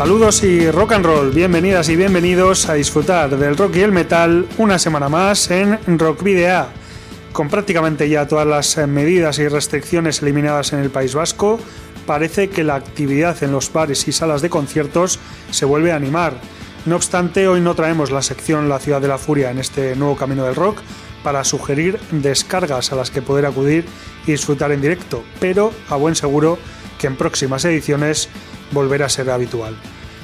Saludos y rock and roll, bienvenidas y bienvenidos a disfrutar del rock y el metal una semana más en Rock Video. Con prácticamente ya todas las medidas y restricciones eliminadas en el País Vasco, parece que la actividad en los bares y salas de conciertos se vuelve a animar. No obstante, hoy no traemos la sección La Ciudad de la Furia en este nuevo camino del rock para sugerir descargas a las que poder acudir y disfrutar en directo, pero a buen seguro que en próximas ediciones volverá a ser habitual.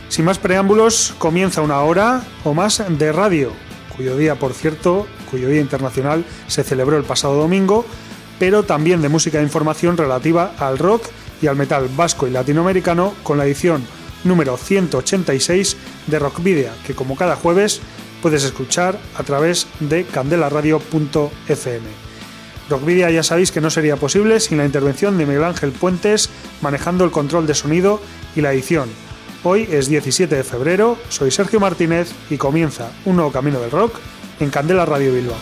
Sin más preámbulos, comienza una hora o más de radio, cuyo día, por cierto, cuyo día internacional se celebró el pasado domingo, pero también de música de información relativa al rock y al metal vasco y latinoamericano con la edición número 186 de Rock Video, que como cada jueves puedes escuchar a través de candelaradio.fm. Rockvidia ya sabéis que no sería posible sin la intervención de Miguel Ángel Puentes manejando el control de sonido y la edición. Hoy es 17 de febrero, soy Sergio Martínez y comienza un nuevo camino del rock en Candela Radio Bilbao.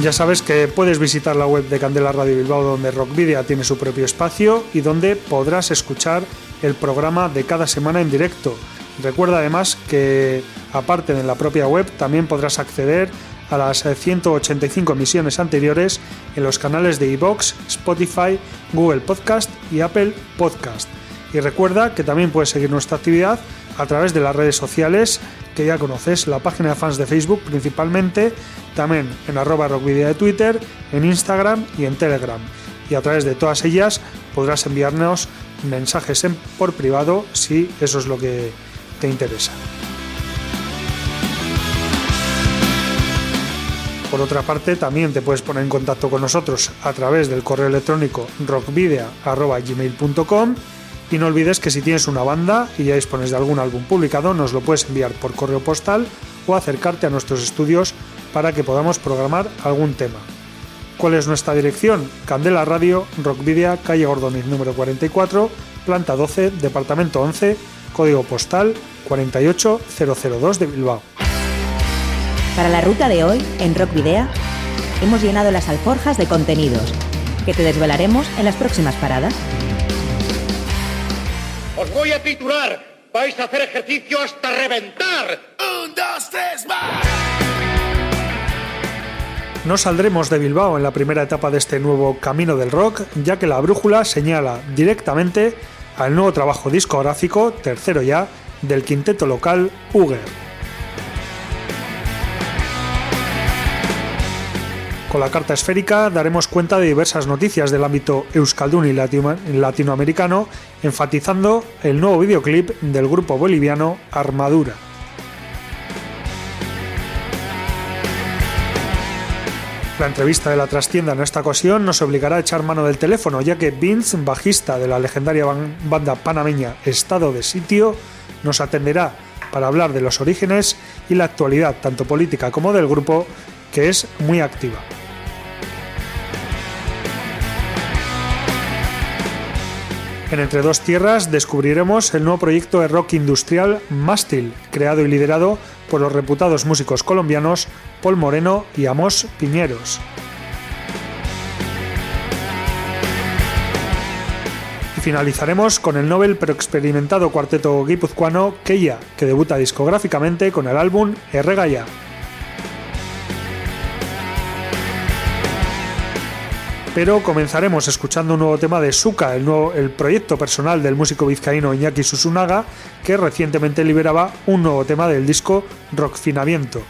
Ya sabes que puedes visitar la web de Candela Radio Bilbao donde Rockvidia tiene su propio espacio y donde podrás escuchar el programa de cada semana en directo. Recuerda además que aparte de la propia web también podrás acceder a las 185 emisiones anteriores en los canales de iBox, Spotify, Google Podcast y Apple Podcast. Y recuerda que también puedes seguir nuestra actividad a través de las redes sociales que ya conoces, la página de fans de Facebook principalmente, también en arroba rockvidia de Twitter, en Instagram y en Telegram. Y a través de todas ellas podrás enviarnos mensajes en, por privado si eso es lo que te interesa. Por otra parte, también te puedes poner en contacto con nosotros a través del correo electrónico rockvidea.gmail.com y no olvides que si tienes una banda y ya dispones de algún álbum publicado, nos lo puedes enviar por correo postal o acercarte a nuestros estudios para que podamos programar algún tema. ¿Cuál es nuestra dirección? Candela Radio, Rockvidia, calle Gordoniz número 44, planta 12, departamento 11, código postal 48002 de Bilbao. Para la ruta de hoy, en Rock Video, hemos llenado las alforjas de contenidos que te desvelaremos en las próximas paradas. Os voy a titular. Vais a hacer ejercicio hasta reventar. Un, dos, tres, más. No saldremos de Bilbao en la primera etapa de este nuevo camino del rock, ya que la brújula señala directamente al nuevo trabajo discográfico, tercero ya, del quinteto local Uger. Con la carta esférica daremos cuenta de diversas noticias del ámbito euskaldun y latinoamericano, enfatizando el nuevo videoclip del grupo boliviano Armadura. La entrevista de la trastienda en esta ocasión nos obligará a echar mano del teléfono, ya que Vince, bajista de la legendaria banda panameña Estado de Sitio, nos atenderá para hablar de los orígenes y la actualidad, tanto política como del grupo, que es muy activa. En Entre Dos Tierras descubriremos el nuevo proyecto de rock industrial Mástil, creado y liderado por los reputados músicos colombianos Paul Moreno y Amos Piñeros. Y finalizaremos con el Nobel pero experimentado cuarteto guipuzcoano Keia, que debuta discográficamente con el álbum Erregaya. Pero comenzaremos escuchando un nuevo tema de Suka, el, nuevo, el proyecto personal del músico vizcaíno Iñaki Susunaga, que recientemente liberaba un nuevo tema del disco Rockfinamiento.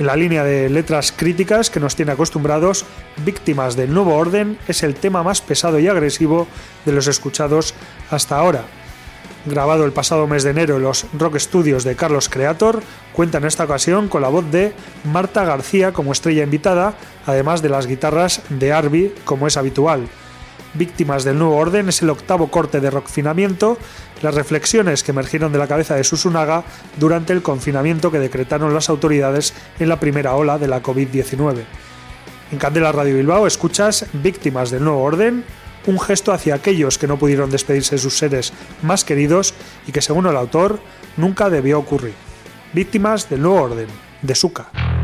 En la línea de letras críticas que nos tiene acostumbrados, Víctimas del Nuevo Orden es el tema más pesado y agresivo de los escuchados hasta ahora. Grabado el pasado mes de enero en los Rock Studios de Carlos Creator, cuenta en esta ocasión con la voz de Marta García como estrella invitada, además de las guitarras de Arby como es habitual. Víctimas del Nuevo Orden es el octavo corte de rockfinamiento, las reflexiones que emergieron de la cabeza de Susunaga durante el confinamiento que decretaron las autoridades en la primera ola de la COVID-19. En Candela Radio Bilbao escuchas Víctimas del Nuevo Orden, un gesto hacia aquellos que no pudieron despedirse de sus seres más queridos y que según el autor nunca debió ocurrir. Víctimas del Nuevo Orden, de Suca.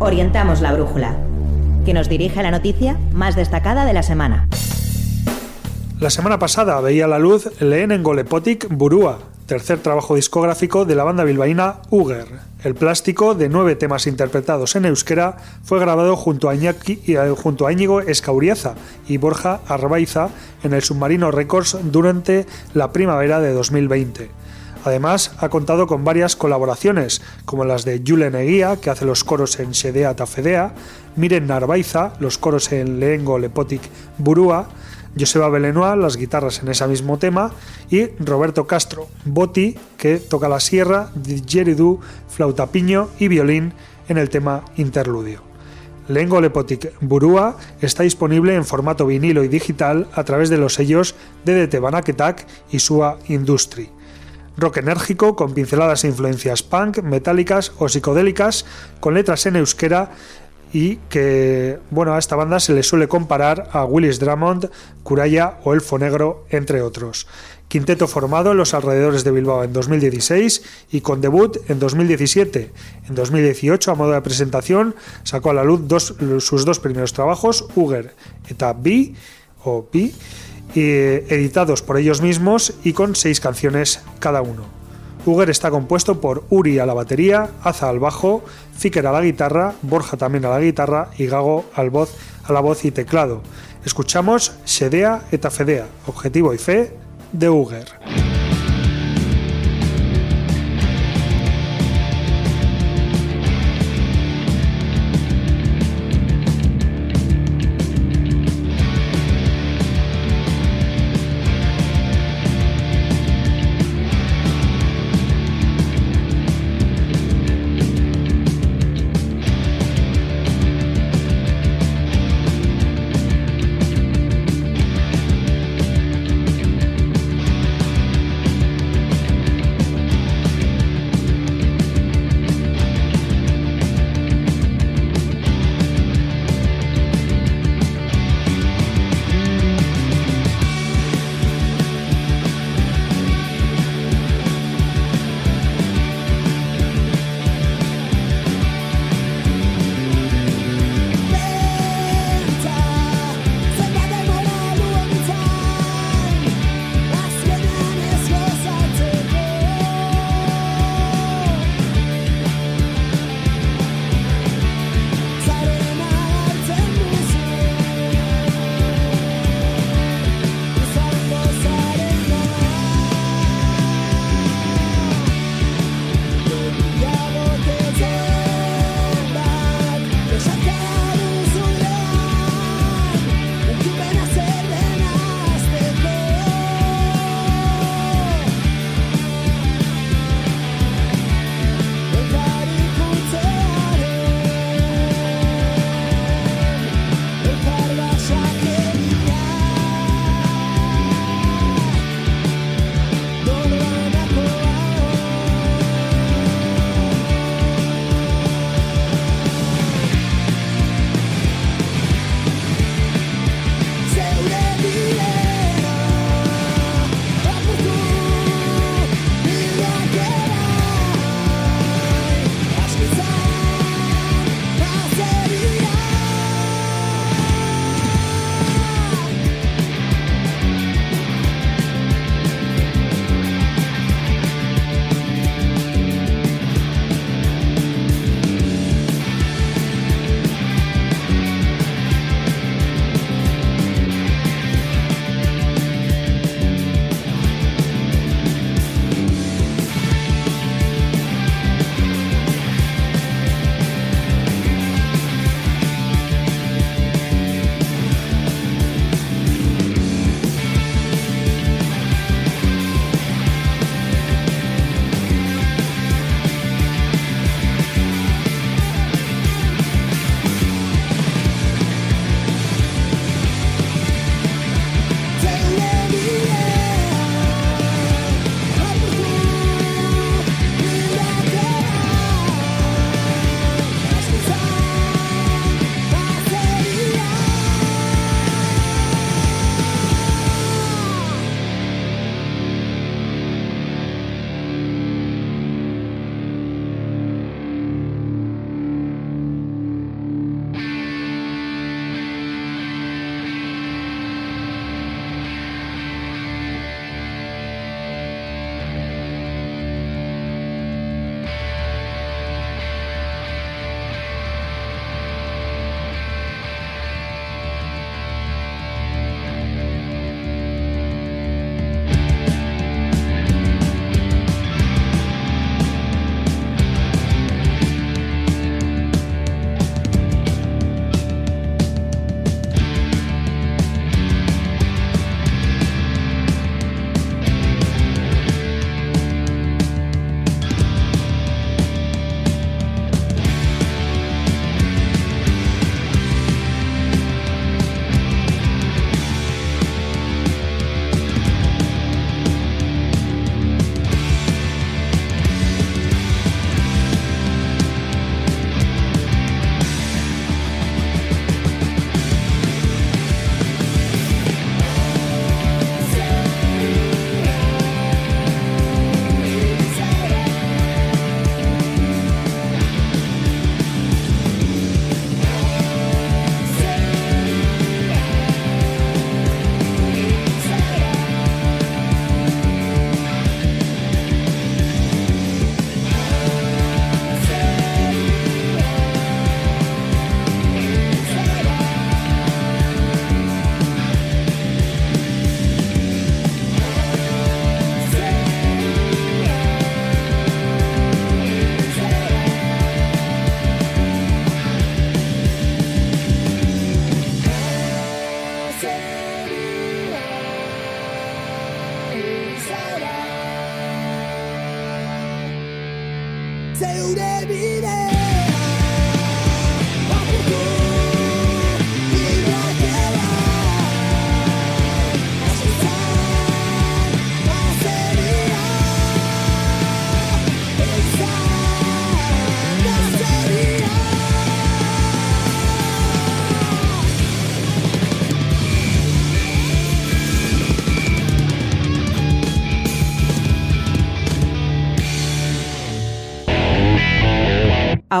Orientamos la brújula, que nos dirige a la noticia más destacada de la semana. La semana pasada veía la luz Lehen Golepotic Burúa, tercer trabajo discográfico de la banda bilbaína Uger. El plástico, de nueve temas interpretados en euskera, fue grabado junto a, Iñaki, eh, junto Íñigo y Borja Arbaiza en el Submarino Records durante la primavera de 2020. Además, ha contado con varias colaboraciones, como las de Julen Eguía, que hace los coros en Shedea Tafedea, Miren Narvaiza, los coros en Leengo Lepotic Burúa, Joseba Belenois, las guitarras en ese mismo tema, y Roberto Castro, Boti, que toca la sierra, didgeridoo, flauta piño y violín en el tema Interludio. Lengo Lepotic Burúa está disponible en formato vinilo y digital a través de los sellos DDT Banaketak y Sua Industry. Rock enérgico con pinceladas e influencias punk, metálicas o psicodélicas, con letras en euskera y que bueno a esta banda se le suele comparar a Willis Drummond, Curaya o Elfo Negro, entre otros. Quinteto formado en los alrededores de Bilbao en 2016 y con debut en 2017. En 2018, a modo de presentación, sacó a la luz sus dos primeros trabajos, Uger eta B o B, editados por ellos mismos y con seis canciones cada uno. Uger está compuesto por Uri a la batería, Aza al bajo, Fiker a la guitarra, Borja también a la guitarra y Gago al voz, a la voz y teclado. Escuchamos Shedea eta Fedea, objetivo y fe de Uger.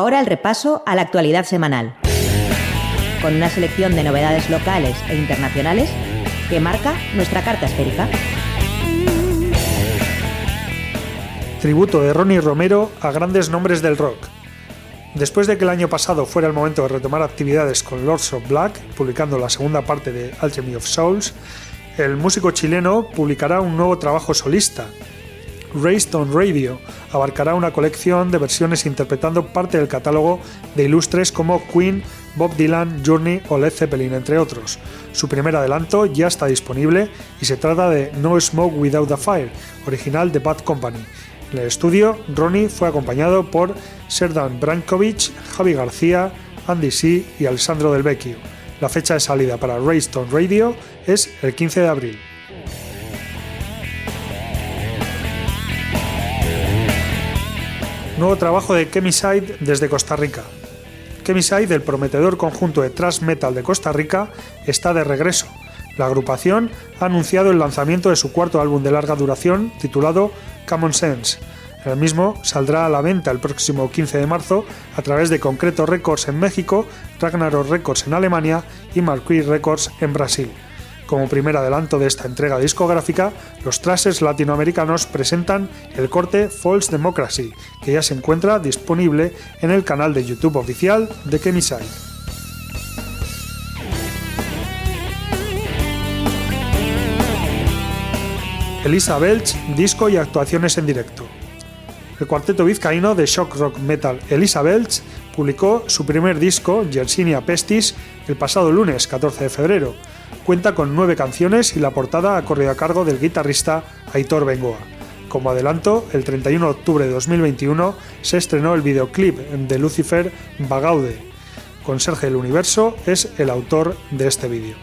Ahora el repaso a la actualidad semanal, con una selección de novedades locales e internacionales que marca nuestra carta esférica. Tributo de Ronnie Romero a grandes nombres del rock. Después de que el año pasado fuera el momento de retomar actividades con Lords of Black, publicando la segunda parte de Alchemy of Souls, el músico chileno publicará un nuevo trabajo solista. Raised on Radio abarcará una colección de versiones interpretando parte del catálogo de ilustres como Queen, Bob Dylan, Journey o Led Zeppelin, entre otros. Su primer adelanto ya está disponible y se trata de No Smoke Without a Fire, original de Bad Company. En el estudio, Ronnie fue acompañado por Serdan Brankovic, Javi García, Andy C. y Alessandro Del Vecchio. La fecha de salida para Raystone Radio es el 15 de abril. Nuevo trabajo de Chemiside desde Costa Rica. Chemiside, el prometedor conjunto de thrash metal de Costa Rica, está de regreso. La agrupación ha anunciado el lanzamiento de su cuarto álbum de larga duración titulado Common Sense. El mismo saldrá a la venta el próximo 15 de marzo a través de Concreto Records en México, Ragnarok Records en Alemania y Marquis Records en Brasil. Como primer adelanto de esta entrega discográfica, los trashes latinoamericanos presentan el corte False Democracy, que ya se encuentra disponible en el canal de YouTube oficial de Kemisai. Elisa Belch, disco y actuaciones en directo. El cuarteto vizcaíno de shock rock metal Elisa Belch publicó su primer disco, Yersinia Pestis, el pasado lunes 14 de febrero. Cuenta con nueve canciones y la portada ha corrido a cargo del guitarrista Aitor Bengoa. Como adelanto, el 31 de octubre de 2021 se estrenó el videoclip de Lucifer Bagaude. Conserje del Universo es el autor de este vídeo.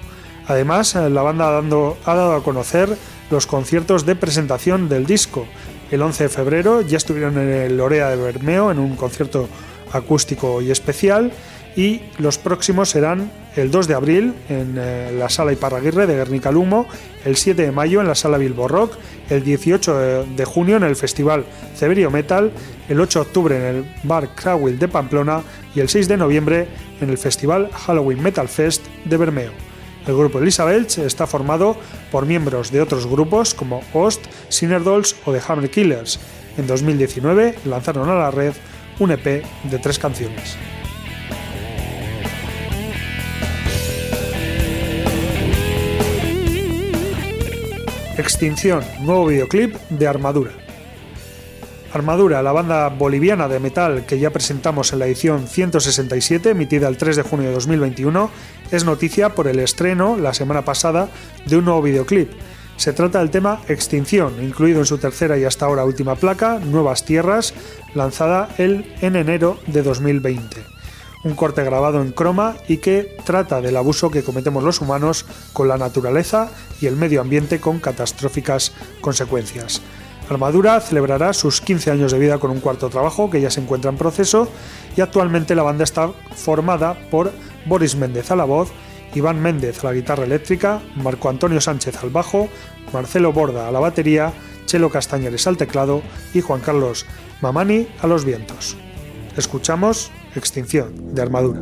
Además, la banda ha dado a conocer los conciertos de presentación del disco. El 11 de febrero ya estuvieron en el Lorea de Bermeo en un concierto acústico y especial y los próximos serán el 2 de abril en eh, la sala Iparraguirre de Guernica Lumo, el 7 de mayo en la sala Bilbo Rock, el 18 de junio en el festival Ceberio Metal, el 8 de octubre en el bar Crowell de Pamplona y el 6 de noviembre en el festival Halloween Metal Fest de Bermeo. El grupo Elizabeth está formado por miembros de otros grupos como Host, Sinner Dolls o The Hammer Killers. En 2019 lanzaron a la red un EP de tres canciones. Extinción, nuevo videoclip de Armadura. Armadura, la banda boliviana de metal que ya presentamos en la edición 167, emitida el 3 de junio de 2021, es noticia por el estreno la semana pasada de un nuevo videoclip. Se trata del tema Extinción, incluido en su tercera y hasta ahora última placa, Nuevas Tierras, lanzada el, en enero de 2020. Un corte grabado en croma y que trata del abuso que cometemos los humanos con la naturaleza y el medio ambiente con catastróficas consecuencias. Armadura celebrará sus 15 años de vida con un cuarto trabajo que ya se encuentra en proceso y actualmente la banda está formada por Boris Méndez a la voz, Iván Méndez a la guitarra eléctrica, Marco Antonio Sánchez al bajo, Marcelo Borda a la batería, Chelo Castañeres al teclado y Juan Carlos Mamani a los vientos. Escuchamos Extinción de Armadura.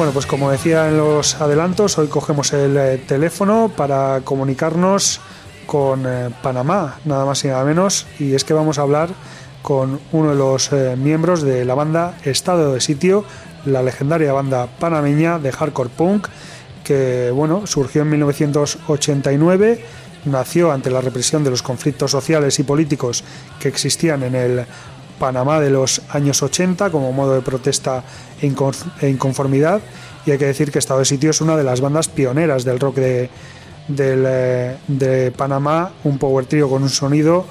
Bueno, pues como decía en los adelantos, hoy cogemos el eh, teléfono para comunicarnos con eh, Panamá, nada más y nada menos, y es que vamos a hablar con uno de los eh, miembros de la banda Estado de Sitio, la legendaria banda panameña de hardcore punk, que bueno, surgió en 1989, nació ante la represión de los conflictos sociales y políticos que existían en el Panamá de los años 80 como modo de protesta e inconformidad y hay que decir que Estado de Sitio es una de las bandas pioneras del rock de, eh, de Panamá, un power trio con un sonido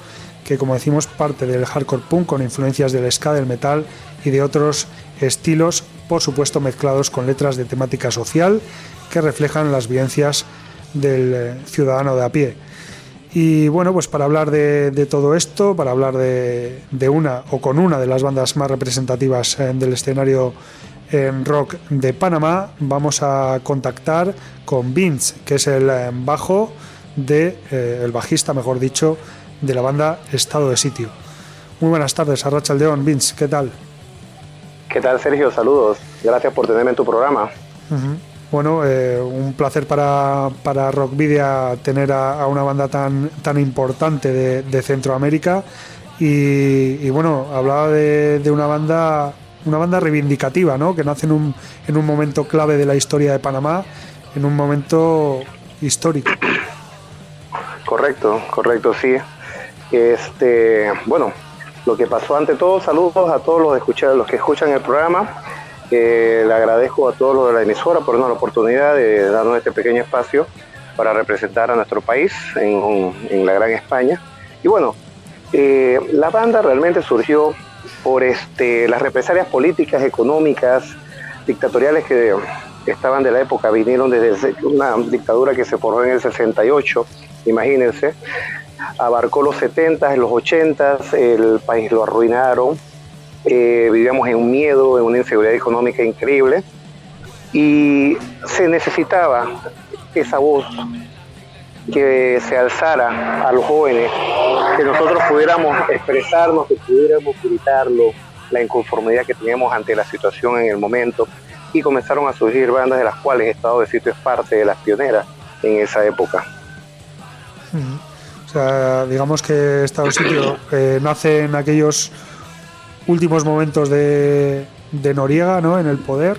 que como decimos parte del hardcore punk con influencias del ska, del metal y de otros estilos, por supuesto mezclados con letras de temática social que reflejan las vivencias del eh, ciudadano de a pie. Y bueno, pues para hablar de, todo esto, para hablar de, una o con una de las bandas más representativas eh, del escenario en rock de Panamá, vamos a contactar con Vince, que es el eh, bajo de eh, el bajista, mejor dicho, de la banda Estado de Sitio. Muy buenas tardes, Arracha Aldeón. Vince, ¿qué tal? ¿Qué tal, Sergio? Saludos. Gracias por tenerme en tu programa. Bueno, eh, un placer para, para Rock Video tener a, una banda tan, tan importante de, Centroamérica. Y, bueno, hablaba de, una banda una banda reivindicativa, ¿no? que nace en un, en un momento clave de la historia de Panamá, en un momento histórico. Correcto, correcto, sí. Este, bueno, lo que pasó ante todo, saludos a todos los, escuchar, los que escuchan el programa le agradezco a todos los de la emisora por la oportunidad de darnos este pequeño espacio para representar a nuestro país en, la Gran España. Y bueno, eh, la banda realmente surgió por este, las represalias políticas, económicas, dictatoriales que estaban de la época, vinieron desde una dictadura que se formó en el 68, imagínense, abarcó los 70, los 80, el país lo arruinaron, eh, vivíamos en un miedo, en una inseguridad económica increíble. Y se necesitaba esa voz que se alzara a los jóvenes, que nosotros pudiéramos expresarnos, que pudiéramos gritarlo, la inconformidad que teníamos ante la situación en el momento. Y comenzaron a surgir bandas de las cuales Estado de Sitio es parte de las pioneras en esa época. O sea, digamos que Estado de Sitio eh, nace en aquellos últimos momentos de, Noriega ¿no? en el poder.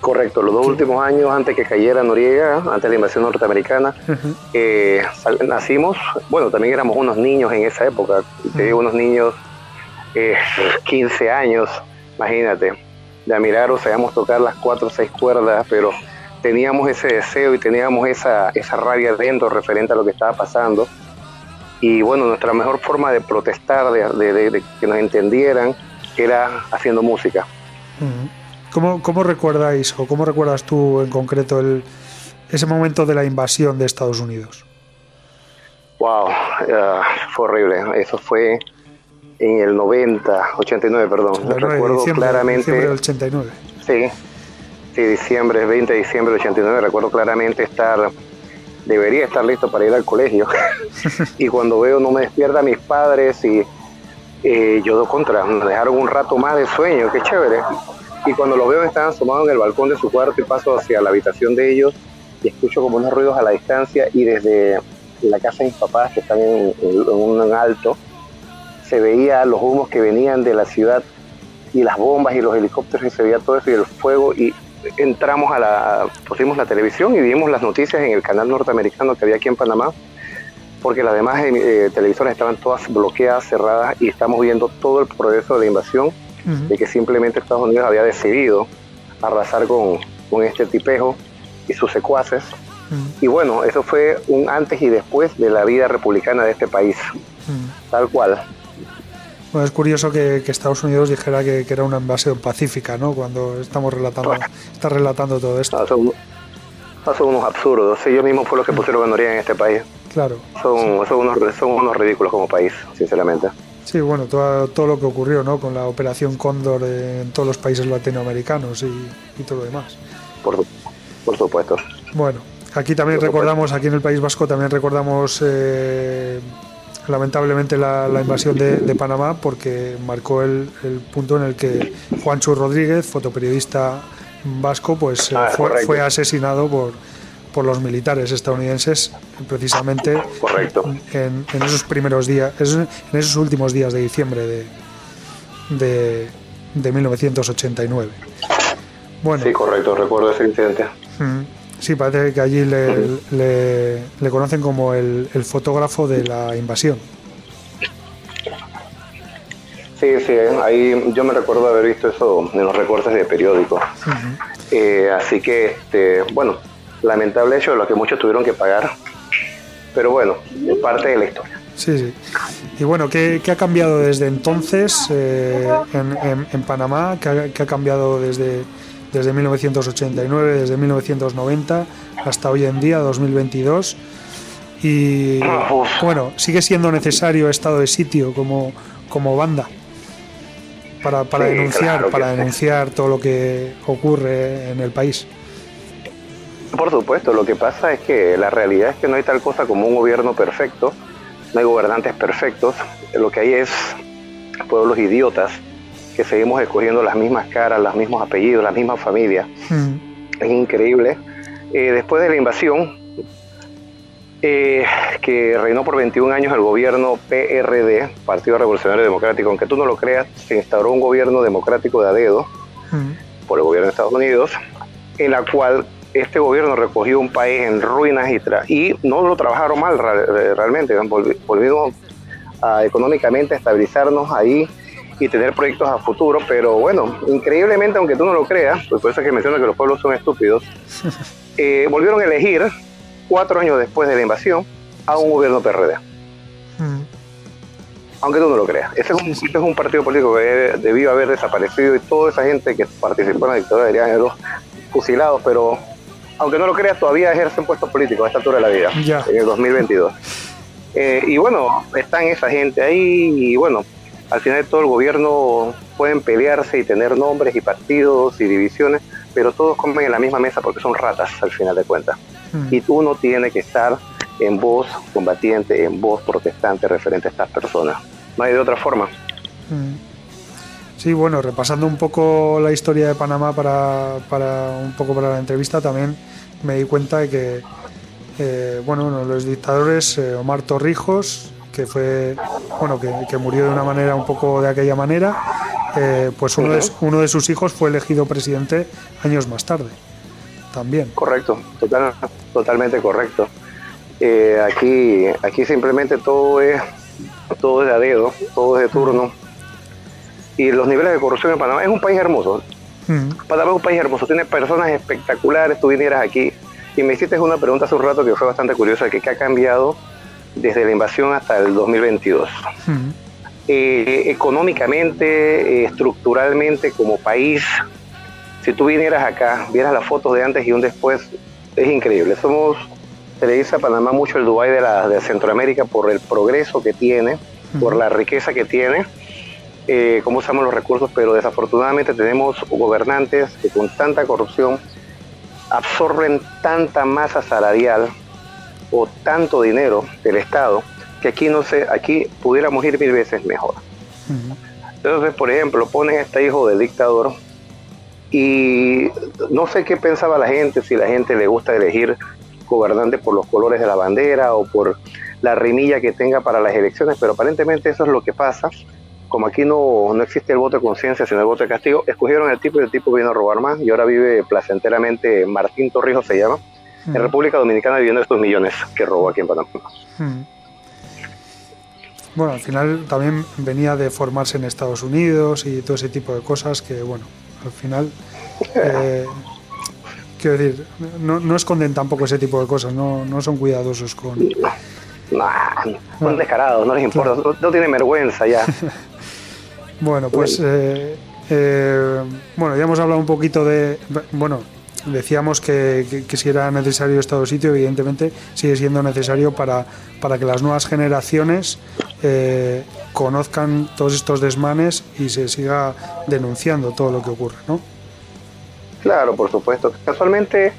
Correcto, los dos últimos años antes que cayera Noriega, antes de la invasión norteamericana, eh, nacimos, bueno, también éramos unos niños en esa época, unos niños, eh, 15 años, imagínate, de admirar sabíamos tocar las cuatro o seis cuerdas, pero teníamos ese deseo y teníamos esa, esa rabia dentro referente a lo que estaba pasando y bueno, nuestra mejor forma de protestar, de, que nos entendieran, era haciendo música. ¿Cómo, ¿Cómo, recordáis o cómo recuerdas tú en concreto el, ese momento de la invasión de Estados Unidos? Wow, fue horrible. Eso fue en el 90, 89, perdón. recuerdo claramente. Diciembre del 89. Sí, sí, diciembre, 20 de diciembre del 89. Recuerdo claramente estar debería estar listo para ir al colegio. y cuando veo no me despierta mis padres y eh, yo doy contra, me dejaron un rato más de sueño, qué chévere. Y cuando los veo están asomados en el balcón de su cuarto y paso hacia la habitación de ellos y escucho como unos ruidos a la distancia y desde la casa de mis papás que están en, un alto se veía los humos que venían de la ciudad y las bombas y los helicópteros y se veía todo eso y el fuego y entramos a la, pusimos la televisión y vimos las noticias en el canal norteamericano que había aquí en Panamá porque las demás eh, televisoras estaban todas bloqueadas, cerradas y estamos viendo todo el progreso de la invasión de que simplemente Estados Unidos había decidido arrasar con, con este tipejo y sus secuaces. Y bueno, eso fue un antes y después de la vida republicana de este país, tal cual. Bueno, es curioso que, Estados Unidos dijera que, era una invasión pacífica, ¿no? Cuando estamos relatando, está relatando todo esto. son, unos absurdos. Ellos mismos fueron los que pusieron ganaría en este país. Claro. Son, son, unos, son unos ridículos como país, sinceramente. Sí, bueno, todo, todo lo que ocurrió ¿no? con la operación Cóndor en todos los países latinoamericanos y, todo lo demás. Por, por supuesto. Bueno, aquí también recordamos, aquí en el País Vasco también recordamos eh, lamentablemente la, invasión de, Panamá porque marcó el, punto en el que Juancho Rodríguez, fotoperiodista vasco, pues ah, fue, fue asesinado por por los militares estadounidenses precisamente En, esos primeros días, en esos últimos días de diciembre de, de, 1989. Bueno, sí, correcto, recuerdo ese incidente. Sí, parece que allí le, le, conocen como el, el, fotógrafo de la invasión. Sí, sí, ahí yo me recuerdo haber visto eso en los recortes de periódicos. Eh, así que, este, bueno, lamentable hecho de lo que muchos tuvieron que pagar, pero bueno, es parte de la historia. Sí, sí. Y bueno, ¿qué, ha cambiado desde entonces eh, en, Panamá? ¿Qué ha, cambiado desde, desde 1989, desde 1990 hasta hoy en día, 2022? Y bueno, ¿sigue siendo necesario estado de sitio como, como banda? Para, para denunciar, para denunciar todo lo que ocurre en el país. Por supuesto, lo que pasa es que la realidad es que no hay tal cosa como un gobierno perfecto, no hay gobernantes perfectos, lo que hay es pueblos idiotas que seguimos escogiendo las mismas caras, los mismos apellidos, las mismas familias. Mm. Es increíble. Eh, después de la invasión, eh, que reinó por 21 años el gobierno PRD, Partido Revolucionario Democrático, aunque tú no lo creas, se instauró un gobierno democrático de a dedo mm. por el gobierno de Estados Unidos, en la cual este gobierno recogió un país en ruinas y, y no lo trabajaron mal realmente, volvimos a económicamente estabilizarnos ahí y tener proyectos a futuro, pero bueno, increíblemente, aunque tú no lo creas, pues por eso es que menciono que los pueblos son estúpidos, eh, volvieron a elegir, cuatro años después de la invasión, a un gobierno PRD. Mm. Aunque tú no lo creas. Ese es un, este es un partido político que debió haber desaparecido y toda esa gente que participó en la dictadura deberían haberlos fusilados, pero aunque no lo creas, todavía ejercen puestos políticos a esta altura de la vida, en el 2022. Eh, y bueno, están esa gente ahí y bueno, al final de todo el gobierno pueden pelearse y tener nombres y partidos y divisiones, pero todos comen en la misma mesa porque son ratas al final de cuentas. Mm. Y uno tiene que estar en voz combatiente, en voz protestante referente a estas personas. No hay de otra forma. Mm. Sí, bueno, repasando un poco la historia de Panamá para, para un poco para la entrevista, también me di cuenta de que, eh, bueno, uno de los dictadores, eh, Omar Torrijos, que fue, bueno, que, murió de una manera un poco de aquella manera, eh, pues uno de, uno de sus hijos fue elegido presidente años más tarde, también. Correcto, total, totalmente correcto. aquí, aquí simplemente todo es, todo es de a dedo, todo es de turno y los niveles de corrupción en Panamá. Es un país hermoso. Panamá es un país hermoso, tiene personas espectaculares. Tú vinieras aquí y me hiciste una pregunta hace un rato que fue bastante curiosa, que qué ha cambiado desde la invasión hasta el 2022. Mm. Eh, económicamente, eh, estructuralmente, como país, si tú vinieras acá, vieras las fotos de antes y un después, es increíble. Somos, se le dice a Panamá mucho el Dubái de, la, de Centroamérica por el progreso que tiene, por la riqueza que tiene eh, cómo usamos los recursos, pero desafortunadamente tenemos gobernantes que con tanta corrupción absorben tanta masa salarial o tanto dinero del Estado que aquí no sé, aquí pudiéramos ir mil veces mejor. Entonces, por ejemplo, ponen a este hijo del dictador Y no sé qué pensaba la gente, si la gente le gusta elegir gobernante por los colores de la bandera o por la rimilla que tenga para las elecciones, pero aparentemente eso es lo que pasa. Como aquí no, no existe el voto de conciencia, sino el voto de castigo, escogieron el tipo y el tipo vino a robar más y ahora vive placenteramente, Martín Torrijos se llama, en República Dominicana viviendo estos millones que robó aquí en Panamá. Bueno, al final también venía de formarse en Estados Unidos y todo ese tipo de cosas que, bueno, al final, eh, quiero decir, no, no, esconden tampoco ese tipo de cosas, no, no son cuidadosos con... Son descarados, no les importa, no, tienen vergüenza ya. bueno, pues... Eh, eh, bueno, ya hemos hablado un poquito de... Bueno, decíamos que, si era necesario Estado sitio, evidentemente sigue siendo necesario para, para que las nuevas generaciones eh, conozcan todos estos desmanes y se siga denunciando todo lo que ocurre, ¿no? Claro, por supuesto. Casualmente,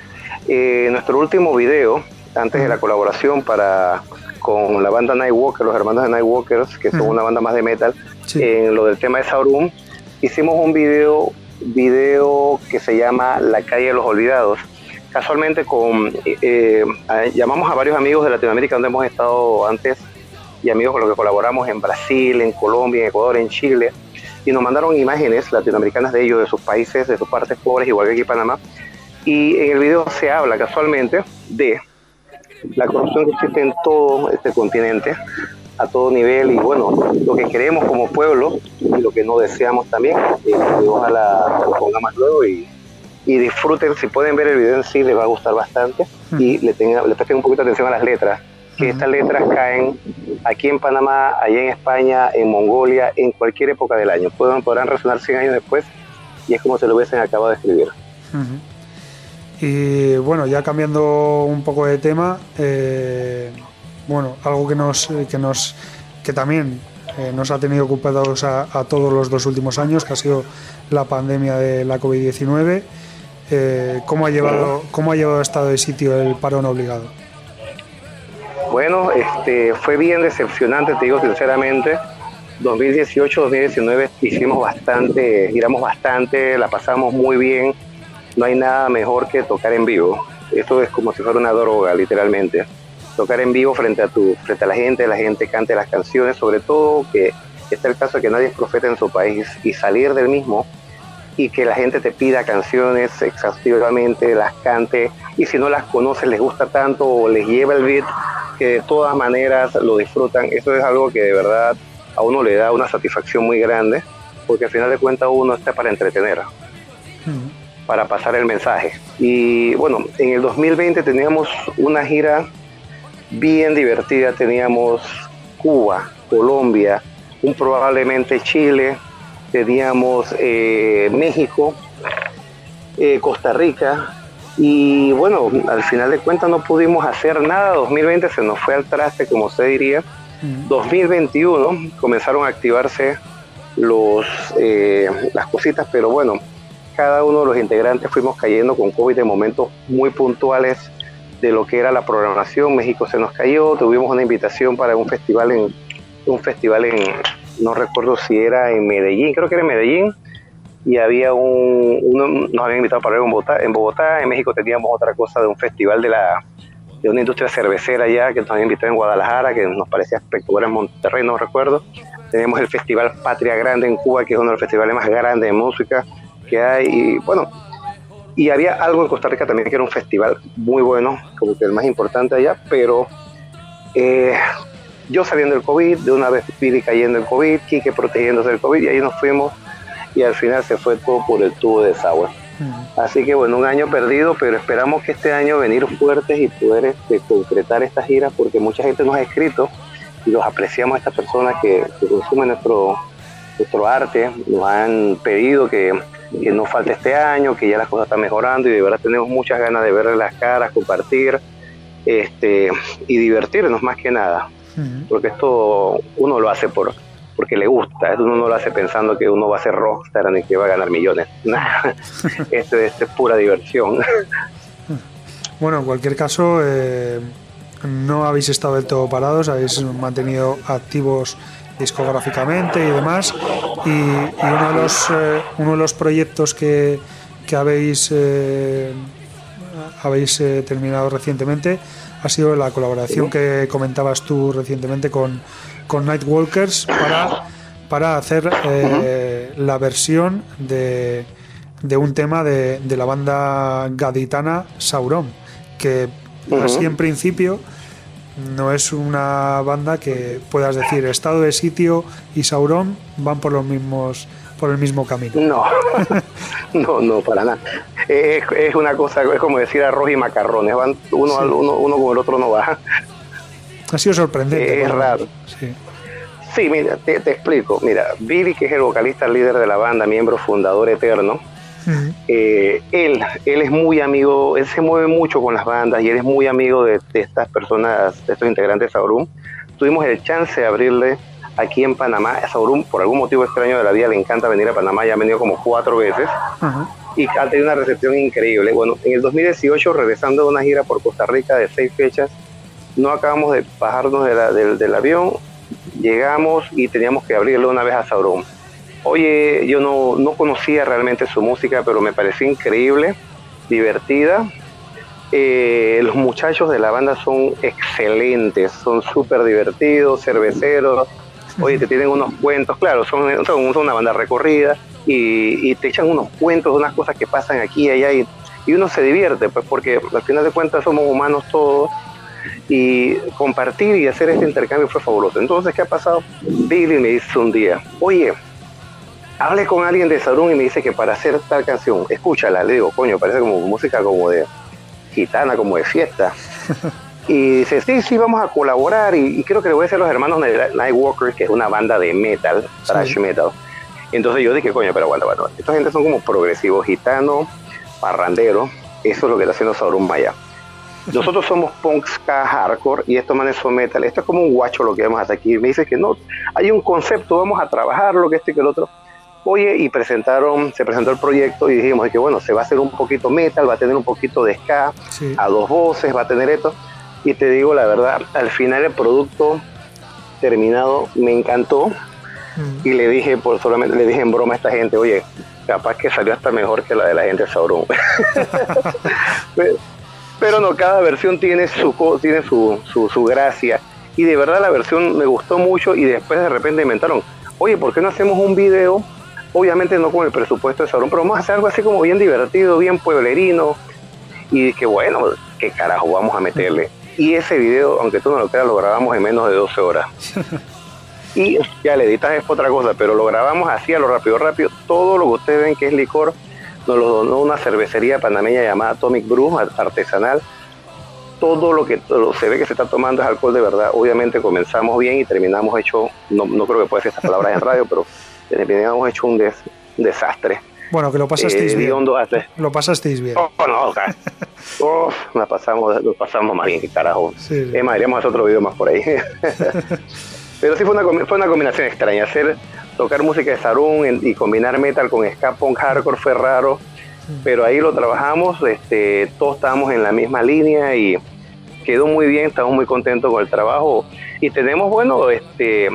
eh, nuestro último video, antes de la colaboración para con la banda Nightwalker, los hermanos de Nightwalkers, que son una banda más de metal, en lo del tema de Sauron, hicimos un video video que se llama La calle de los olvidados. Casualmente con eh, llamamos a varios amigos de Latinoamérica donde hemos estado antes y amigos con los que colaboramos en Brasil, en Colombia, en Ecuador, en Chile y nos mandaron imágenes latinoamericanas de ellos, de sus países, de sus partes pobres, igual que aquí en Panamá. Y en el video se habla casualmente de la corrupción que existe en todo este continente, a todo nivel y bueno, lo que queremos como pueblo y lo que no deseamos también, y ojalá lo pongamos luego y, y, disfruten, si pueden ver el video en sí les va a gustar bastante y le, tenga, le presten un poquito de atención a las letras, que estas letras caen aquí en Panamá, allá en España, en Mongolia, en cualquier época del año, Pueden, podrán resonar 100 años después y es como se lo hubiesen acabado de escribir. Y bueno, ya cambiando un poco de tema, eh, bueno, algo que nos, que nos, que también eh, nos ha tenido ocupados a, todos los dos últimos años, que ha sido la pandemia de la COVID-19. Eh, ¿cómo, ha llevado, ¿Cómo ha llevado estado de sitio el parón obligado? Bueno, este, fue bien decepcionante, te digo sinceramente. 2018-2019 hicimos bastante, giramos bastante, la pasamos muy bien. No hay nada mejor que tocar en vivo. Esto es como si fuera una droga, literalmente tocar en vivo frente a, tu, frente a la gente, la gente cante las canciones, sobre todo que está el caso de que nadie es profeta en su país y salir del mismo y que la gente te pida canciones exhaustivamente, las cante y si no las conoces les gusta tanto o les lleva el beat que de todas maneras lo disfrutan, eso es algo que de verdad a uno le da una satisfacción muy grande porque al final de cuentas uno está para entretener, para pasar el mensaje. Y bueno, en el 2020 teníamos una gira bien divertida. Teníamos Cuba, Colombia, un probablemente Chile, teníamos eh, México, eh, Costa Rica. Y bueno, al final de cuentas no pudimos hacer nada. 2020 se nos fue al traste, como se diría. 2021 comenzaron a activarse los, eh, las cositas, pero bueno, cada uno de los integrantes fuimos cayendo con COVID de momentos muy puntuales de lo que era la programación. México se nos cayó, tuvimos una invitación para un festival en un festival en no recuerdo si era en Medellín, creo que era en Medellín y había un uno, nos habían invitado para ver en Bogotá, en Bogotá, en México teníamos otra cosa de un festival de la de una industria cervecera allá que nos habían invitado en Guadalajara, que nos parecía espectacular en Monterrey, no recuerdo. Tenemos el Festival Patria Grande en Cuba, que es uno de los festivales más grandes de música que hay. Y bueno, y había algo en Costa Rica también que era un festival muy bueno, como que el más importante allá, pero eh, yo saliendo del COVID, de una vez Piri cayendo el COVID, Quique protegiéndose del COVID, y ahí nos fuimos y al final se fue todo por el tubo de desagüe. Así que bueno, un año perdido, pero esperamos que este año venir fuertes y poder este, concretar esta gira, porque mucha gente nos ha escrito y los apreciamos a estas personas que, que consumen nuestro, nuestro arte, nos han pedido que que no falte este año, que ya las cosas están mejorando y de verdad tenemos muchas ganas de verle las caras, compartir este, y divertirnos más que nada. Porque esto uno lo hace por porque le gusta, uno no lo hace pensando que uno va a ser rockstar ni que va a ganar millones. esto, es pura diversión. Bueno, en cualquier caso, eh, no habéis estado del todo parados, habéis mantenido activos discográficamente y demás. Y, uno, de los, eh, uno de los proyectos que, que habéis, eh, habéis eh, terminado recientemente ha sido la colaboración que comentabas tú recientemente con, con Nightwalkers para, para hacer la versión de, de un tema de, de la banda gaditana Sauron, que así en principio no es una banda que puedas decir estado de sitio y Sauron van por los mismos por el mismo camino. No, no, no, para nada. Es, es, una cosa, es como decir arroz y macarrones, van uno, sí. uno, uno con el otro no baja. Ha sido sorprendente. Es raro. Sí. sí mira, te, te, explico. Mira, Billy, que es el vocalista líder de la banda, miembro fundador eterno, uh -huh. eh, él, él es muy amigo, él se mueve mucho con las bandas y él es muy amigo de, de estas personas, de estos integrantes de Saurum. Tuvimos el chance de abrirle aquí en Panamá. Saurum, por algún motivo extraño de la vida, le encanta venir a Panamá, ya ha venido como cuatro veces uh -huh. y ha tenido una recepción increíble. Bueno, en el 2018, regresando de una gira por Costa Rica de seis fechas, no acabamos de bajarnos de la, del, del avión, llegamos y teníamos que abrirle una vez a Saurum. Oye, yo no, no conocía realmente su música, pero me pareció increíble, divertida. Eh, los muchachos de la banda son excelentes, son súper divertidos, cerveceros, oye, te tienen unos cuentos, claro, son, son, una banda recorrida y, y, te echan unos cuentos, unas cosas que pasan aquí y allá y, y, uno se divierte, pues porque al final de cuentas somos humanos todos y compartir y hacer este intercambio fue fabuloso. Entonces, ¿qué ha pasado? Billy me dice un día, oye, hablé con alguien de Sauron y me dice que para hacer tal canción, escúchala, le digo, coño, parece como música como de gitana, como de fiesta. Y dice, sí, sí, vamos a colaborar. Y, y, creo que le voy a decir a los hermanos Nightwalkers, que es una banda de metal, thrash sí. metal. Entonces yo dije, coño, pero aguanta, aguanta. Esta gente son como progresivos, gitanos, parranderos. Eso es lo que está haciendo Sauron Maya. Nosotros somos punk ska hardcore y estos manes son metal. Esto es como un guacho lo que vamos hasta aquí. Me dice que no, hay un concepto, vamos a trabajarlo, que este y que el otro. Oye, y presentaron, se presentó el proyecto y dijimos que bueno, se va a hacer un poquito metal, va a tener un poquito de ska, sí. a dos voces, va a tener esto y te digo la verdad, al final el producto terminado me encantó mm. y le dije, por solamente le dije en broma a esta gente, oye, capaz que salió hasta mejor que la de la gente de Sauron. pero, pero, no, cada versión tiene su tiene su, su, su, gracia y de verdad la versión me gustó mucho y después de repente inventaron, oye, ¿por qué no hacemos un video? Obviamente no con el presupuesto de Sauron, pero vamos a hacer algo así como bien divertido, bien pueblerino. Y dije, bueno, ¿qué carajo vamos a meterle? Y ese video, aunque tú no lo creas, lo grabamos en menos de 12 horas. y ya le editas es otra cosa, pero lo grabamos así a lo rápido, rápido. Todo lo que ustedes ven que es licor, nos lo donó una cervecería panameña llamada Atomic Brew, artesanal. Todo lo que todo, se ve que se está tomando es alcohol de verdad. Obviamente comenzamos bien y terminamos hecho, no, no creo que pueda decir estas palabras en radio, pero terminamos hecho un, des, un desastre. Bueno, que lo pasasteis eh, bien. Lo pasasteis bien. Oh, no, okay. oh, nos pasamos, nos pasamos más bien, carajo. Sí. Es más, iríamos a hacer otro video más por ahí. Pero sí fue una, fue una combinación extraña. Hacer, tocar música de Sarun y combinar metal con ska punk hardcore fue raro. Sí. Pero ahí lo trabajamos, este, todos estábamos en la misma línea y quedó muy bien, estamos muy contentos con el trabajo. Y tenemos, bueno, este,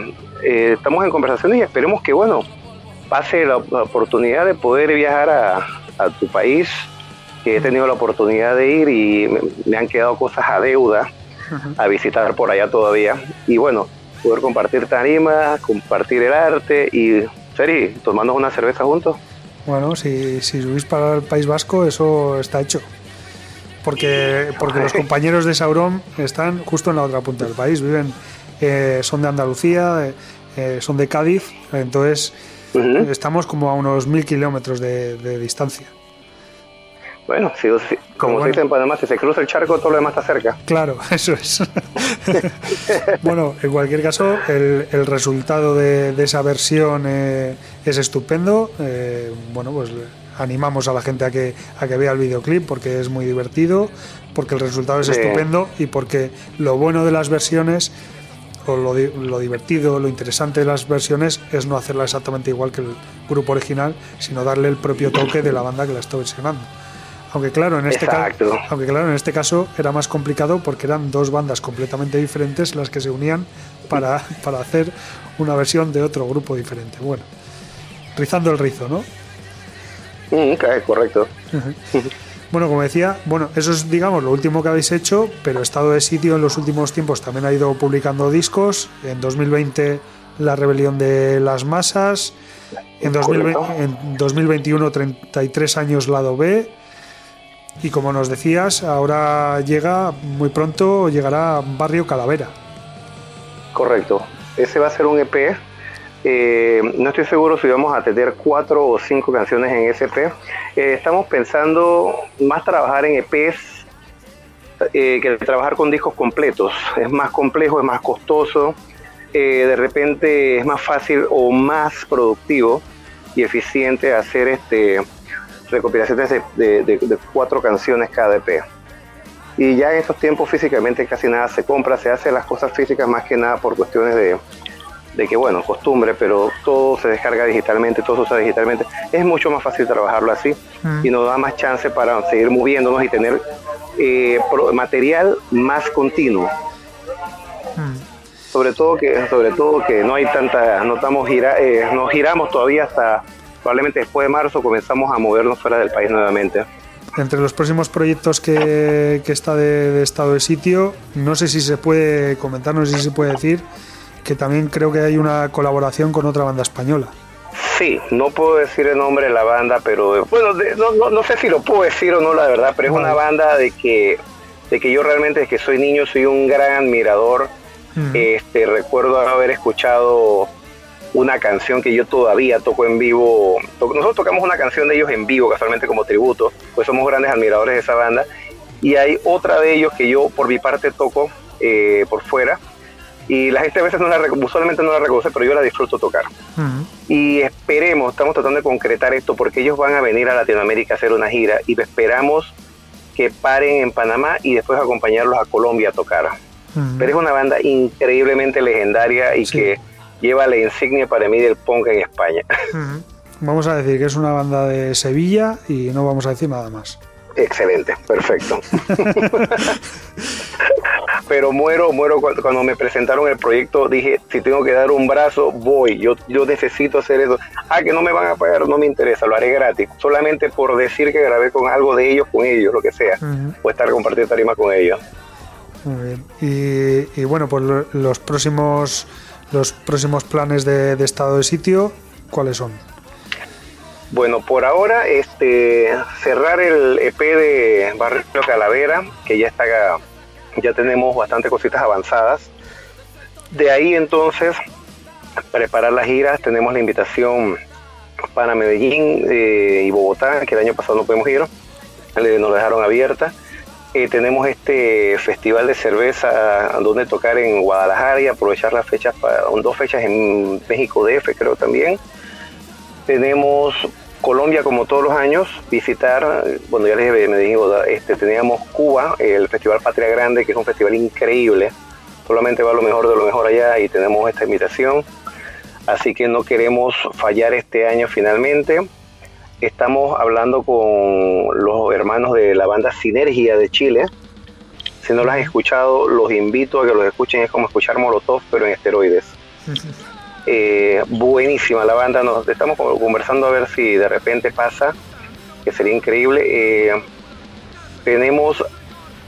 eh, estamos en conversaciones y esperemos que, bueno, pase la, la oportunidad de poder viajar a, a, tu país, que he tenido la oportunidad de ir y me, me han quedado cosas a deuda uh -huh. a visitar por allá todavía. Y bueno, poder compartir tarimas, compartir el arte y, Seri, tomarnos una cerveza juntos. Bueno, si, si subís para el País Vasco, eso está hecho. Porque, porque los compañeros de Sauron están justo en la otra punta del país, viven, eh, son de Andalucía, eh, son de Cádiz, entonces Uh -huh. Estamos como a unos mil kilómetros de, de, distancia. Bueno, si, si, como bueno. se dice en Panamá, si se cruza el charco, todo lo demás está cerca. Claro, eso es. bueno, en cualquier caso, el, el resultado de, de, esa versión eh, es estupendo. Eh, bueno, pues animamos a la gente a que, a que vea el videoclip porque es muy divertido, porque el resultado es sí. estupendo y porque lo bueno de las versiones o lo, lo, divertido, lo interesante de las versiones es no hacerla exactamente igual que el grupo original, sino darle el propio toque de la banda que la está versionando. Aunque claro, en este caso, aunque claro, en este caso era más complicado porque eran dos bandas completamente diferentes las que se unían para, para hacer una versión de otro grupo diferente. Bueno, rizando el rizo, ¿no? Mm, correcto. Bueno, como decía, bueno, eso es, digamos, lo último que habéis hecho, pero Estado de Sitio en los últimos tiempos también ha ido publicando discos. En 2020, La Rebelión de las Masas. En, 2021, 33 años, Lado B. Y como nos decías, ahora llega, muy pronto llegará Barrio Calavera. Correcto. Ese va a ser un EP eh, no estoy seguro si vamos a tener cuatro o cinco canciones en SP. Eh, estamos pensando más trabajar en EPs eh, que trabajar con discos completos. Es más complejo, es más costoso. de repente es más fácil o más productivo y eficiente hacer este recopilaciones de, cuatro canciones cada EP. Y ya en estos tiempos físicamente casi nada se compra, se hace las cosas físicas más que nada por cuestiones de, de que, bueno, costumbre, pero todo se descarga digitalmente, todo se usa digitalmente, es mucho más fácil trabajarlo así mm. y nos da más chance para seguir moviéndonos y tener eh, material más continuo. Mm. Sobre todo que sobre todo que no hay tanta no estamos gira, eh, nos giramos todavía hasta probablemente después de marzo comenzamos a movernos fuera del país nuevamente. Entre los próximos proyectos que, que está de, de estado de sitio, no sé si se puede comentar, no sé si se puede decir, que también creo que hay una colaboración con otra banda española. Sí, no puedo decir el nombre de la banda, pero bueno, no, no, sé si lo puedo decir o no, la verdad, pero es una banda de que, de que yo realmente desde que soy niño soy un gran admirador. Este, recuerdo haber escuchado una canción que yo todavía toco en vivo. Nosotros tocamos una canción de ellos en vivo, casualmente como tributo, pues somos grandes admiradores de esa banda. Y hay otra de ellos que yo por mi parte toco eh, por fuera, y la gente a veces no la usualmente no la reconoce, pero yo la disfruto tocar. Y esperemos, estamos tratando de concretar esto porque ellos van a venir a Latinoamérica a hacer una gira y esperamos que paren en Panamá y después acompañarlos a Colombia a tocar. Pero es una banda increíblemente legendaria y que lleva la insignia para mí del punk en España. Vamos a decir que es una banda de Sevilla y no vamos a decir nada más. Excelente, perfecto. Pero muero, muero cuando, me presentaron el proyecto, dije, si tengo que dar un brazo, voy, yo, yo necesito hacer eso. Ah, que no me van a pagar, no me interesa, lo haré gratis, solamente por decir que grabé con algo de ellos, con ellos, lo que sea, o estar compartiendo tarima con ellos. Muy bien. Y, bueno, pues los próximos, los próximos planes de, de estado de sitio, ¿cuáles son? Bueno, por ahora, este, cerrar el EP de Barrio Calavera, que ya está, ya tenemos bastantes cositas avanzadas. De ahí entonces, preparar las giras, tenemos la invitación para Medellín eh, y Bogotá, que el año pasado no pudimos ir, nos dejaron abierta. Eh, tenemos este festival de cerveza donde tocar en Guadalajara y aprovechar las fechas, para, dos fechas en México DF creo también. Tenemos Colombia, como todos los años, visitar, bueno, ya les me dijo, este, teníamos Cuba, el Festival Patria Grande, que es un festival increíble, solamente va lo mejor de lo mejor allá y tenemos esta invitación, así que no queremos fallar este año finalmente. Estamos hablando con los hermanos de la banda Sinergia de Chile. Si no los han escuchado, los invito a que los escuchen. Es como escuchar Molotov, pero en esteroides. Eh, buenísima la banda, nos estamos conversando a ver si de repente pasa, que sería increíble. Eh, tenemos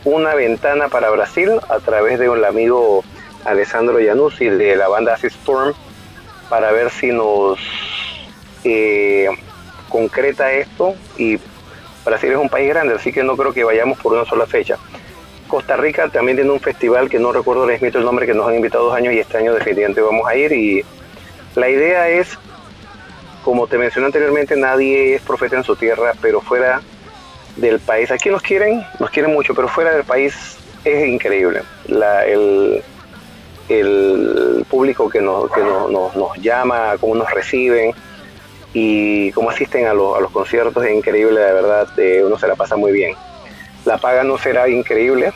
una ventana para Brasil a través de un amigo Alessandro Januzzi de la banda Acid Storm para ver si nos eh, concreta esto y Brasil es un país grande, así que no creo que vayamos por una sola fecha. Costa Rica también tiene un festival que no recuerdo les el nombre, que nos han invitado dos años y este año definitivamente vamos a ir y la idea es, como te mencioné anteriormente, nadie es profeta en su tierra, pero fuera del país, aquí nos quieren, nos quieren mucho, pero fuera del país es increíble. el, público que, nos, llama, cómo nos reciben y cómo asisten a, los conciertos es increíble, de verdad, eh, uno se la pasa muy bien. La paga no será increíble,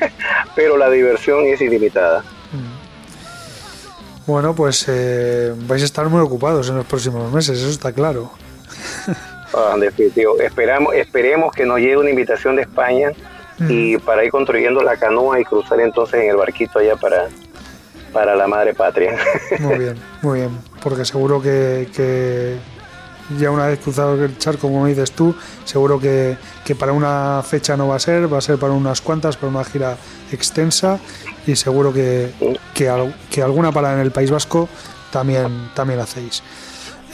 pero la diversión es ilimitada. Bueno, pues eh, vais a estar muy ocupados en los próximos meses, eso está claro. Ah, definitivo. Esperamos, esperemos que nos llegue una invitación de España y para ir construyendo la canoa y cruzar entonces en el barquito allá para, para la madre patria. Muy bien, muy bien, porque seguro que, ya una vez cruzado el charco, como dices tú, seguro que, que, para una fecha no va a ser, va a ser para unas cuantas, para una gira extensa y seguro que, que, que alguna para en el País Vasco también, también hacéis.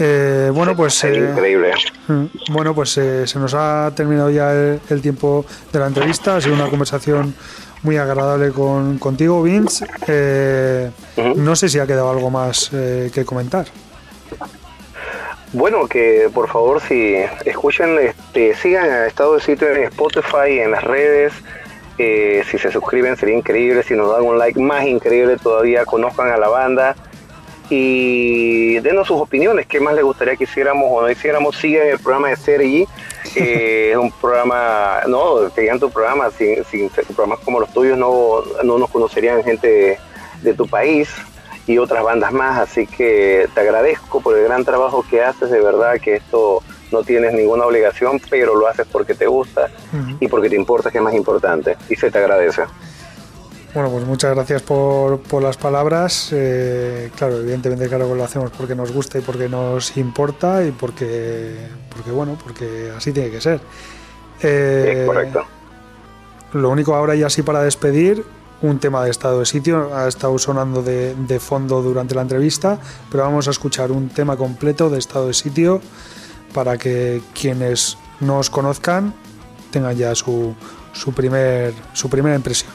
Eh, bueno, pues. Eh, increíble. Mm, bueno, pues eh, se nos ha terminado ya el, tiempo de la entrevista. Ha sido una conversación muy agradable con, contigo, Vince. No sé si ha quedado algo más que comentar. Bueno, que por favor, si escuchen, este, sigan a Estado de Sitio en Spotify, en las redes. si se suscriben sería increíble. Si nos dan un like, más increíble todavía. Conozcan a la banda y denos sus opiniones, qué más les gustaría que hiciéramos o no hiciéramos. Sigan el programa de Sergi, eh, es un programa, no, sigan tu programa, sin, sin programas como los tuyos no, no nos conocerían gente de, tu país y otras bandas más, así que te agradezco por el gran trabajo que haces, de verdad que esto no tienes ninguna obligación, pero lo haces porque te gusta y porque te importa, que es más importante, y se te agradece. Bueno, pues muchas gracias por, por las palabras. Eh, claro, evidentemente, claro, lo hacemos porque nos gusta y porque nos importa y porque, porque bueno, porque así tiene que ser. Eh, correcto. Lo único ahora y así para despedir, un tema de estado de sitio, ha estado sonando de, de fondo durante la entrevista, pero vamos a escuchar un tema completo de estado de sitio para que quienes no os conozcan tengan ya su, su, primer, su primera impresión.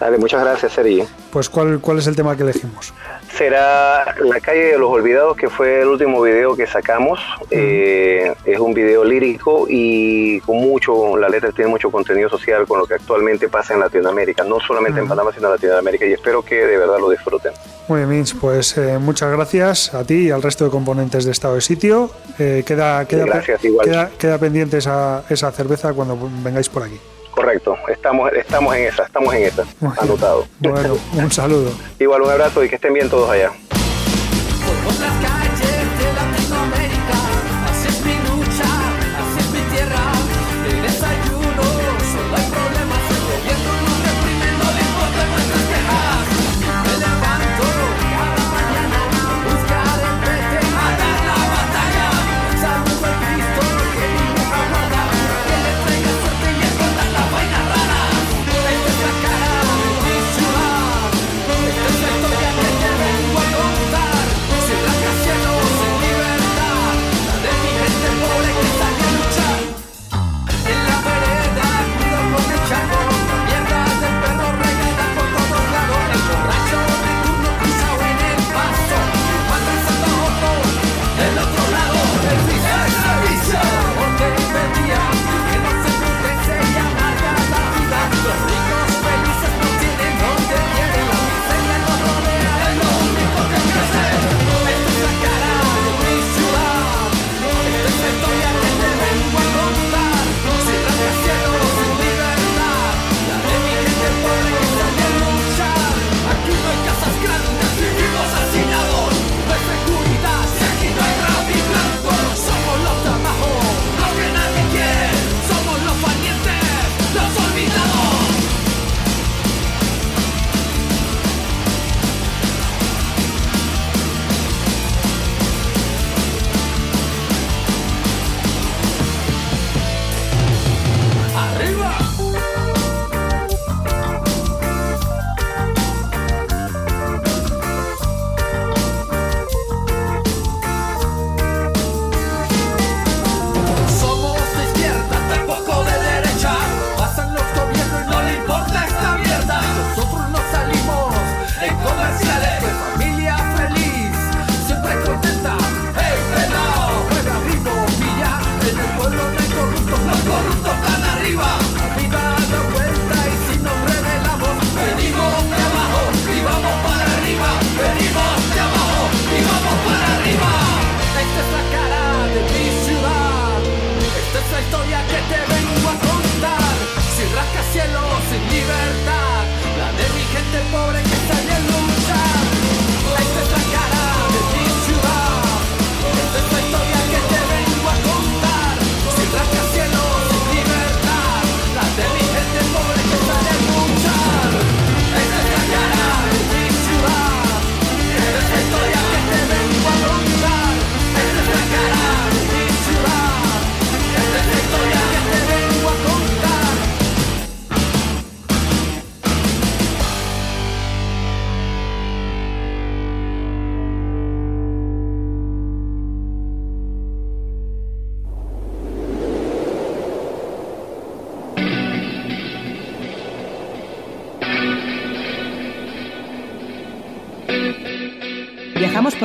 Dale, muchas gracias, Sergi. Pues, ¿cuál, ¿cuál es el tema que elegimos? Será La calle de los olvidados, que fue el último video que sacamos. Eh, es un video lírico y con mucho, la letra tiene mucho contenido social con lo que actualmente pasa en Latinoamérica, no solamente en Panamá, sino en Latinoamérica, y espero que de verdad lo disfruten. Muy bien, Minch, pues eh, muchas gracias a ti y al resto de componentes de Estado de Sitio. Eh, queda, queda, queda, queda pendiente esa, esa cerveza cuando vengáis por aquí. Correcto, estamos, estamos en esa, estamos en esa, anotado. Bueno, un saludo. Igual un abrazo y que estén bien todos allá.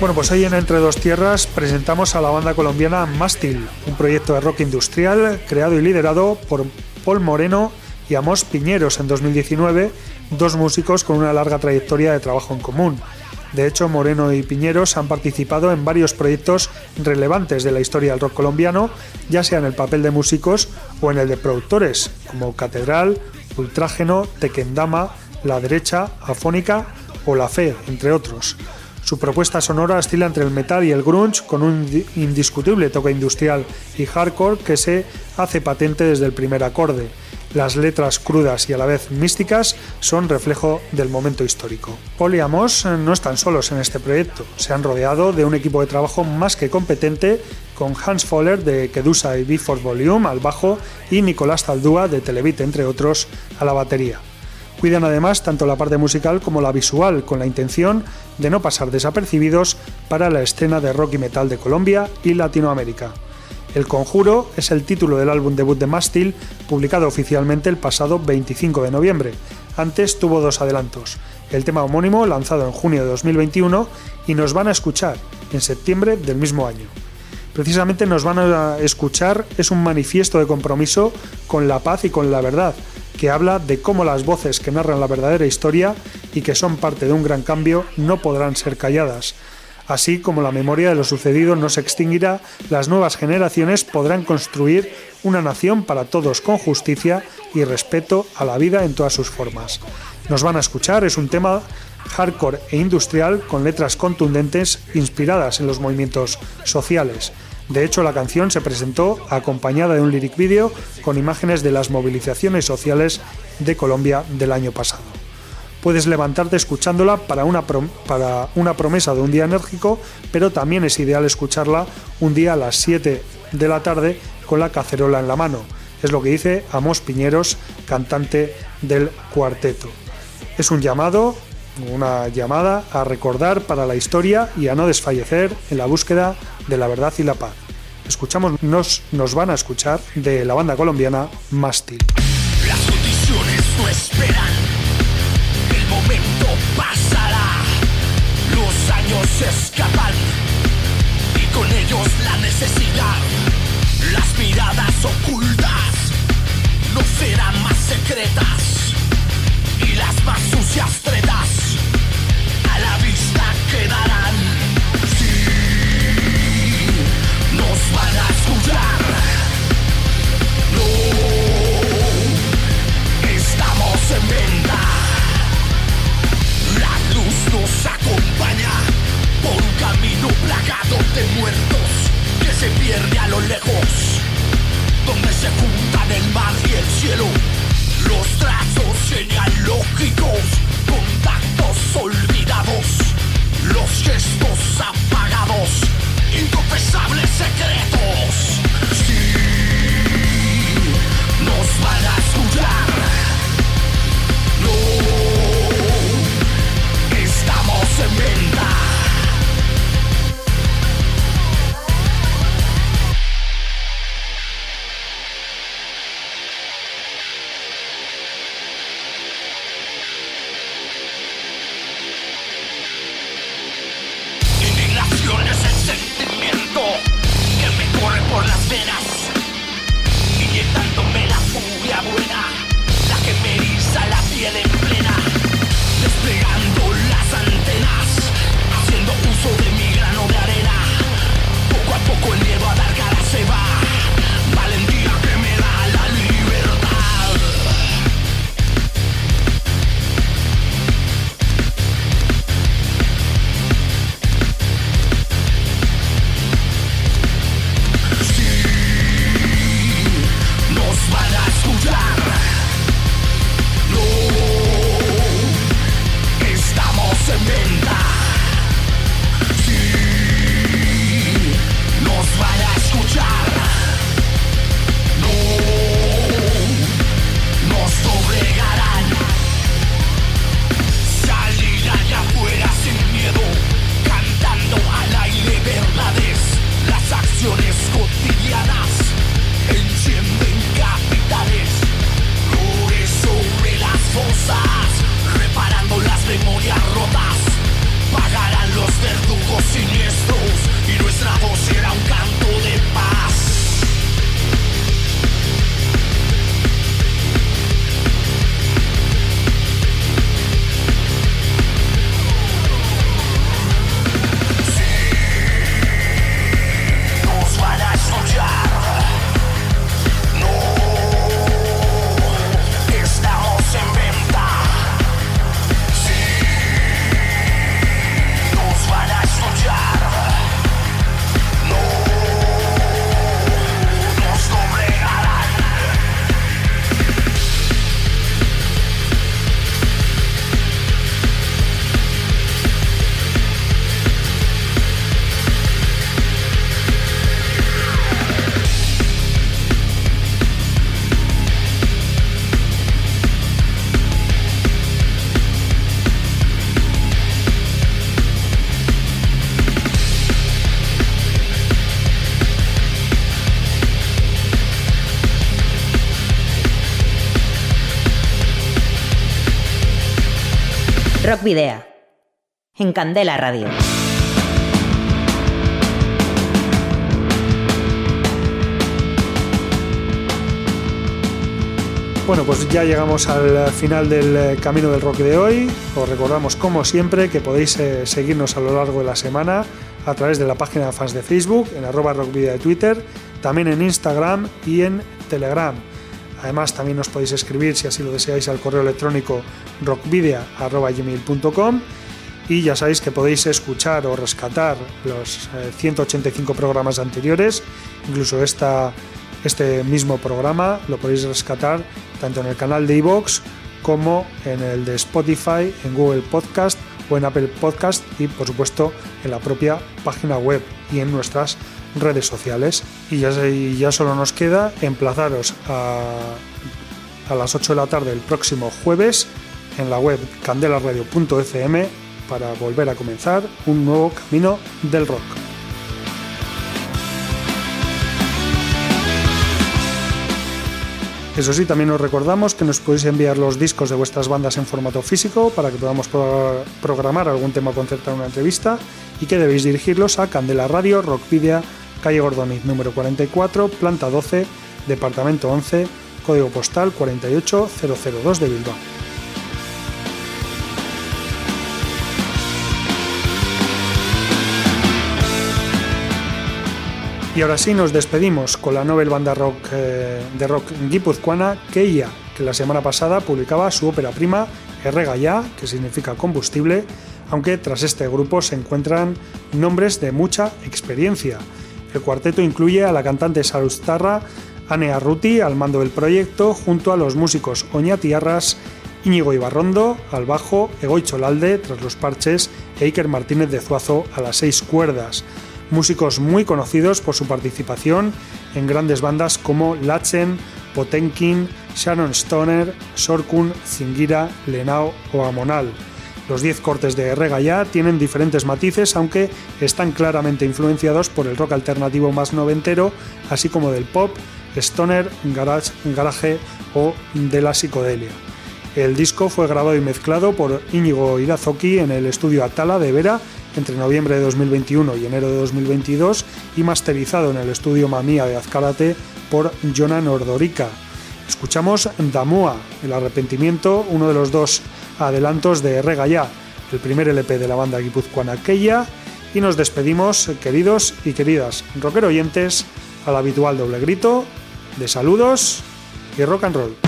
Bueno, pues hoy en Entre Dos Tierras presentamos a la banda colombiana Mástil, un proyecto de rock industrial creado y liderado por Paul Moreno y Amos Piñeros en 2019, dos músicos con una larga trayectoria de trabajo en común. De hecho, Moreno y Piñeros han participado en varios proyectos relevantes de la historia del rock colombiano, ya sea en el papel de músicos o en el de productores, como Catedral, Ultrágeno, Tequendama, La Derecha, Afónica o La Fe, entre otros. Su propuesta sonora oscila entre el metal y el grunge con un indiscutible toque industrial y hardcore que se hace patente desde el primer acorde. Las letras crudas y a la vez místicas son reflejo del momento histórico. Paul Amos no están solos en este proyecto, se han rodeado de un equipo de trabajo más que competente con Hans Foller de Kedusa y Before Volume al bajo y Nicolás Taldúa de Televit, entre otros, a la batería. Cuidan además tanto la parte musical como la visual, con la intención de no pasar desapercibidos para la escena de rock y metal de Colombia y Latinoamérica. El Conjuro es el título del álbum debut de Mastil, publicado oficialmente el pasado 25 de noviembre. Antes tuvo dos adelantos, el tema homónimo lanzado en junio de 2021 y Nos van a escuchar en septiembre del mismo año. Precisamente Nos van a escuchar es un manifiesto de compromiso con la paz y con la verdad, que habla de cómo las voces que narran la verdadera historia y que son parte de un gran cambio no podrán ser calladas. Así como la memoria de lo sucedido no se extinguirá, las nuevas generaciones podrán construir una nación para todos con justicia y respeto a la vida en todas sus formas. Nos van a escuchar, es un tema hardcore e industrial con letras contundentes inspiradas en los movimientos sociales. De hecho, la canción se presentó acompañada de un lyric video con imágenes de las movilizaciones sociales de Colombia del año pasado. Puedes levantarte escuchándola para una, para una promesa de un día enérgico, pero también es ideal escucharla un día a las 7 de la tarde con la cacerola en la mano. Es lo que dice Amos Piñeros, cantante del cuarteto. Es un llamado, una llamada a recordar para la historia y a no desfallecer en la búsqueda de la verdad y la paz. Escuchamos, nos, nos van a escuchar de la banda colombiana Mástil. Las condiciones no esperan, el momento pasará, los años escapan y con ellos la necesidad, las miradas ocultas no serán más secretas y las más sucias tretas a la vista quedarán. No, estamos en venta. La luz nos acompaña por un camino plagado de muertos que se pierde a lo lejos, donde se juntan el mar y el cielo. Los trazos genealógicos, contactos olvidados, los gestos apagados inconfesables secretos. Sí, nos van a escuchar. No, estamos en venta. Candela Radio. Bueno, pues ya llegamos al final del eh, camino del rock de hoy. Os recordamos, como siempre, que podéis eh, seguirnos a lo largo de la semana a través de la página de fans de Facebook, en arroba de Twitter, también en Instagram y en Telegram. Además, también os podéis escribir, si así lo deseáis, al correo electrónico rockvidea.gmail.com y ya sabéis que podéis escuchar o rescatar los 185 eh, programas anteriores, incluso esta este mismo programa lo podéis rescatar tanto en el canal de iVoox como en el de Spotify, en Google Podcast o en Apple Podcast y por supuesto en la propia página web y en nuestras redes sociales. Y ya, ya solo nos queda emplazaros a, a las 8 de la tarde el próximo jueves en la web candelaradio.fm para volver a comenzar un nuevo camino del rock. Eso sí, también os recordamos que nos podéis enviar los discos de vuestras bandas en formato físico para que podamos programar algún tema o concertar una entrevista y que debéis dirigirlos a Candela Radio, Rockvidia, calle Gordoniz número 44, planta 12, departamento 11, código postal 48002 de Bilbao. Y ahora sí nos despedimos con la novel banda rock eh, de rock guipuzcoana Keia, que la semana pasada publicaba su ópera prima Erregaya, que significa combustible, aunque tras este grupo se encuentran nombres de mucha experiencia. El cuarteto incluye a la cantante Sarustarra, Ane Arruti al mando del proyecto, junto a los músicos Oñati Arras, Íñigo Ibarrondo al bajo, Egoy Cholalde tras los parches e Iker Martínez de Zuazo a las seis cuerdas músicos muy conocidos por su participación en grandes bandas como Lachen, Potenkin, Shannon Stoner, Sorkun, Zingira, Lenao o Amonal. Los 10 cortes de Regaya tienen diferentes matices, aunque están claramente influenciados por el rock alternativo más noventero, así como del pop, stoner, garage, garage o de la psicodelia. El disco fue grabado y mezclado por Íñigo Irazoki en el estudio Atala de Vera entre noviembre de 2021 y enero de 2022 y masterizado en el estudio Mamía de Azcárate por Jonan Ordorica. Escuchamos Damua, El Arrepentimiento, uno de los dos adelantos de Regaya, el primer LP de la banda guipuzcoana Keia, y nos despedimos, queridos y queridas rocker oyentes, al habitual doble grito de saludos y rock and roll.